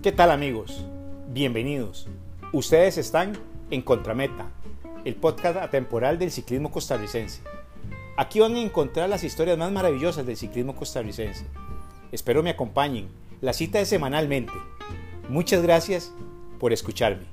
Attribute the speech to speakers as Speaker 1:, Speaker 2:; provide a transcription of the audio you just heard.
Speaker 1: ¿Qué tal amigos? Bienvenidos. Ustedes están en Contrameta, el podcast atemporal del ciclismo costarricense. Aquí van a encontrar las historias más maravillosas del ciclismo costarricense. Espero me acompañen. La cita es semanalmente. Muchas gracias por escucharme.